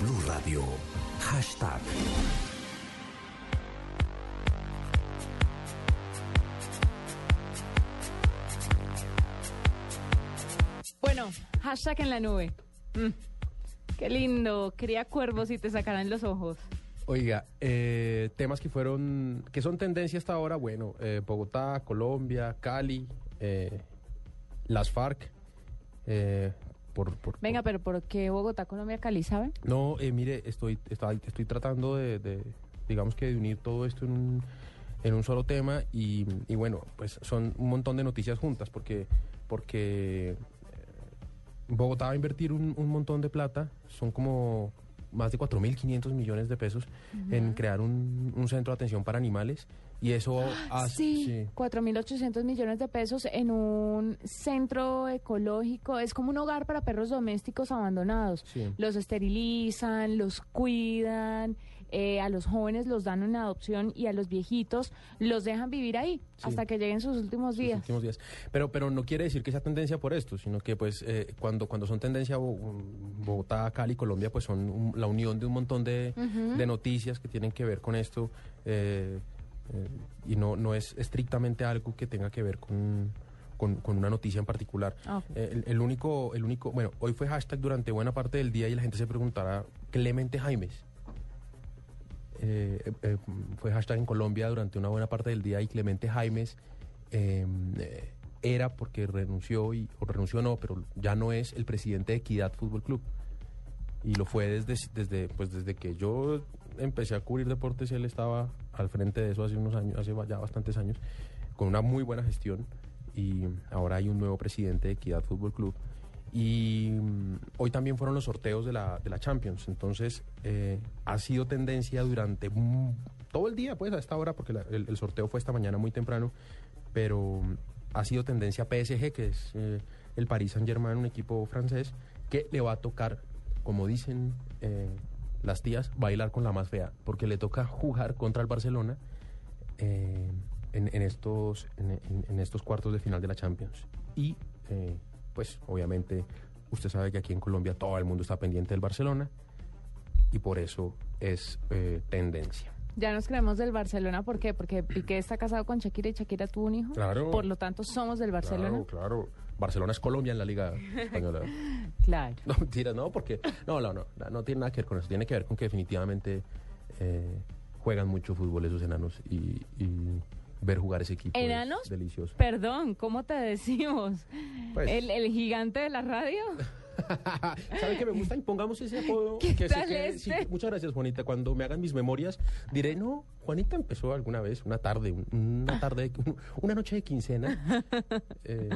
Blue Radio. Hashtag. Bueno, hashtag en la nube. Mm, qué lindo. Quería cuervos y te sacaran los ojos. Oiga, eh, temas que fueron, que son tendencia hasta ahora, bueno, eh, Bogotá, Colombia, Cali, eh, las FARC. Por, por- Venga, por- pero ¿por qué Bogotá, Colombia, Cali, sabe? No, eh, mire, estoy, está- estoy tratando de, de, digamos que de unir todo esto en un, en un solo tema y, y bueno, pues son un montón de noticias juntas porque, porque eh, Bogotá va a invertir un, un montón de plata, son como más de 4.500 millones de pesos en crear un, un centro de atención para animales y eso hace... Sí, sí. 4.800 millones de pesos en un centro ecológico. Es como un hogar para perros domésticos abandonados. Sí. Los esterilizan, los cuidan, eh, a los jóvenes los dan en adopción y a los viejitos los dejan vivir ahí Sí. hasta que lleguen sus últimos sus días. últimos días. Pero, pero no quiere decir que sea tendencia por esto, sino que pues eh, cuando, cuando son tendencia Bo- Bogotá, Cali, Colombia, pues son un- la unión de un montón de, de noticias que tienen que ver con esto eh, eh, y no, no es estrictamente algo que tenga que ver con, con, con una noticia en particular. Eh, el, el único, el único, bueno, hoy fue hashtag durante buena parte del día y la gente se preguntará, Clemente Jaimes. Eh, eh, fue hashtag en Colombia durante una buena parte del día y Clemente Jaimes eh, eh, era porque renunció y o renunció no, pero ya no es el presidente de Equidad Fútbol Club. Y lo fue desde desde pues desde que yo empecé a cubrir deportes él estaba al frente de eso hace unos años hace ya bastantes años con una muy buena gestión. Y ahora hay un nuevo presidente de Equidad Fútbol Club y mm, hoy también fueron los sorteos de la, de la Champions. Entonces, eh, ha sido tendencia durante mm, todo el día, pues, a esta hora, porque el, sorteo fue esta mañana muy temprano, pero mm, ha sido tendencia PSG, que es eh, el Paris Saint-Germain, un equipo francés, que le va a tocar, como dicen eh, las tías, bailar con la más fea, porque le toca jugar contra el Barcelona en, estos, en, estos cuartos de final de la Champions. Y, pues, obviamente, usted sabe que aquí en Colombia todo el mundo está pendiente del Barcelona y por eso es eh, tendencia. Ya nos creemos del Barcelona, ¿por qué? Porque Piqué está casado con Shakira y Shakira tuvo un hijo. Claro. Por lo tanto, somos del Barcelona. Claro, claro. Barcelona es Colombia en la Liga Española. Claro. No, mentira, no, porque. No, no, no, no tiene nada que ver con eso. Tiene que ver con que definitivamente eh, juegan mucho fútbol esos enanos y, y ver jugar ese equipo. es ¿Enanos? delicioso. Perdón, ¿cómo te decimos? Pues- ¿El, el gigante de la radio? ¿Sabe que me gusta? Y pongamos ese apodo. ¿Qué que tal que- este? sí, muchas gracias, Juanita. Cuando me hagan mis memorias, diré, no, Juanita empezó alguna vez, una tarde, un- una tarde, una noche de quincena. eh,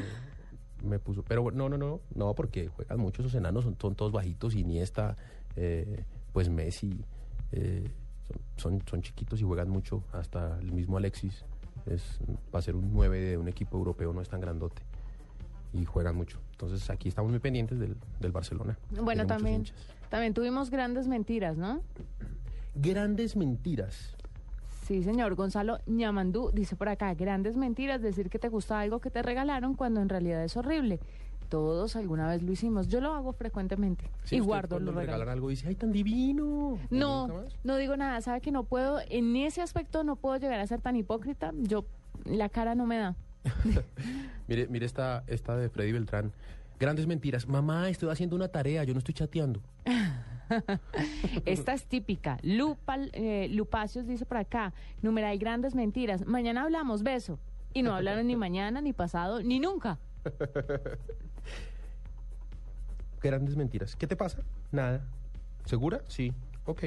me puso, pero bueno, no, no, no, no, porque juegan mucho esos enanos, son, son todos bajitos, Iniesta, eh, pues Messi, eh, son, son, son chiquitos y juegan mucho, hasta el mismo Alexis, es, va a ser un 9 de un equipo europeo, no es tan grandote y juegan mucho. Entonces aquí estamos muy pendientes del, del Barcelona. Bueno, Tiene también, también tuvimos grandes mentiras, ¿no? Grandes mentiras. Sí, señor. Gonzalo Ñamandú dice por acá, grandes mentiras, decir que te gusta algo que te regalaron cuando en realidad es horrible. Todos alguna vez lo hicimos. Yo lo hago frecuentemente Sí, y guardo los le regalan regalos. algo dice, ¡ay, tan divino! No, no digo nada. ¿Sabe que no puedo? En ese aspecto no puedo llegar a ser tan hipócrita. Yo, la cara no me da. Mire, mire esta, esta de Freddy Beltrán. Grandes mentiras. Mamá, estoy haciendo una tarea, yo no estoy chateando. Esta es típica. Lupa, eh, Lupacios dice por acá, numeral grandes mentiras. Mañana hablamos, beso. Y no hablaron ni mañana, ni pasado, ni nunca. Grandes mentiras. ¿Qué te pasa? Nada. ¿Segura? Sí. Ok.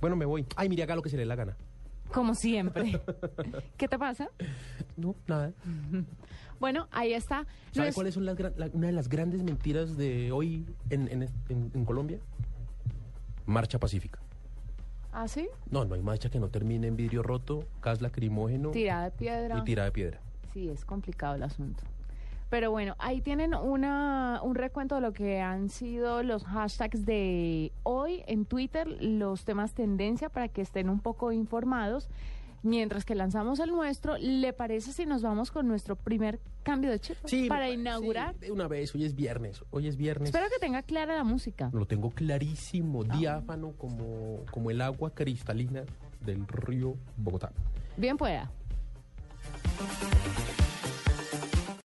Bueno, me voy. Ay, mire, haga lo que se le dé la gana. Como siempre. ¿Qué te pasa? No, nada. Bueno, ahí está. ¿Sabe Nues- cuáles son las, la- una de las grandes mentiras de hoy en, en- en- en Colombia? Marcha pacífica. ¿Ah, sí? No, no hay marcha que no termine en vidrio roto, gas lacrimógeno Tirada de piedra. y tira de piedra. Sí, es complicado el asunto. Pero bueno, ahí tienen una, un recuento de lo que han sido los hashtags de hoy en Twitter, los temas tendencia para que estén un poco informados. Mientras que lanzamos el nuestro, ¿le parece si nos vamos con nuestro primer cambio de chip Sí, para inaugurar? sí, de una vez, hoy es viernes. Hoy es viernes. Espero que tenga clara la música. Lo tengo clarísimo, Ah. diáfano, como, como el agua cristalina del río Bogotá. Bien pueda.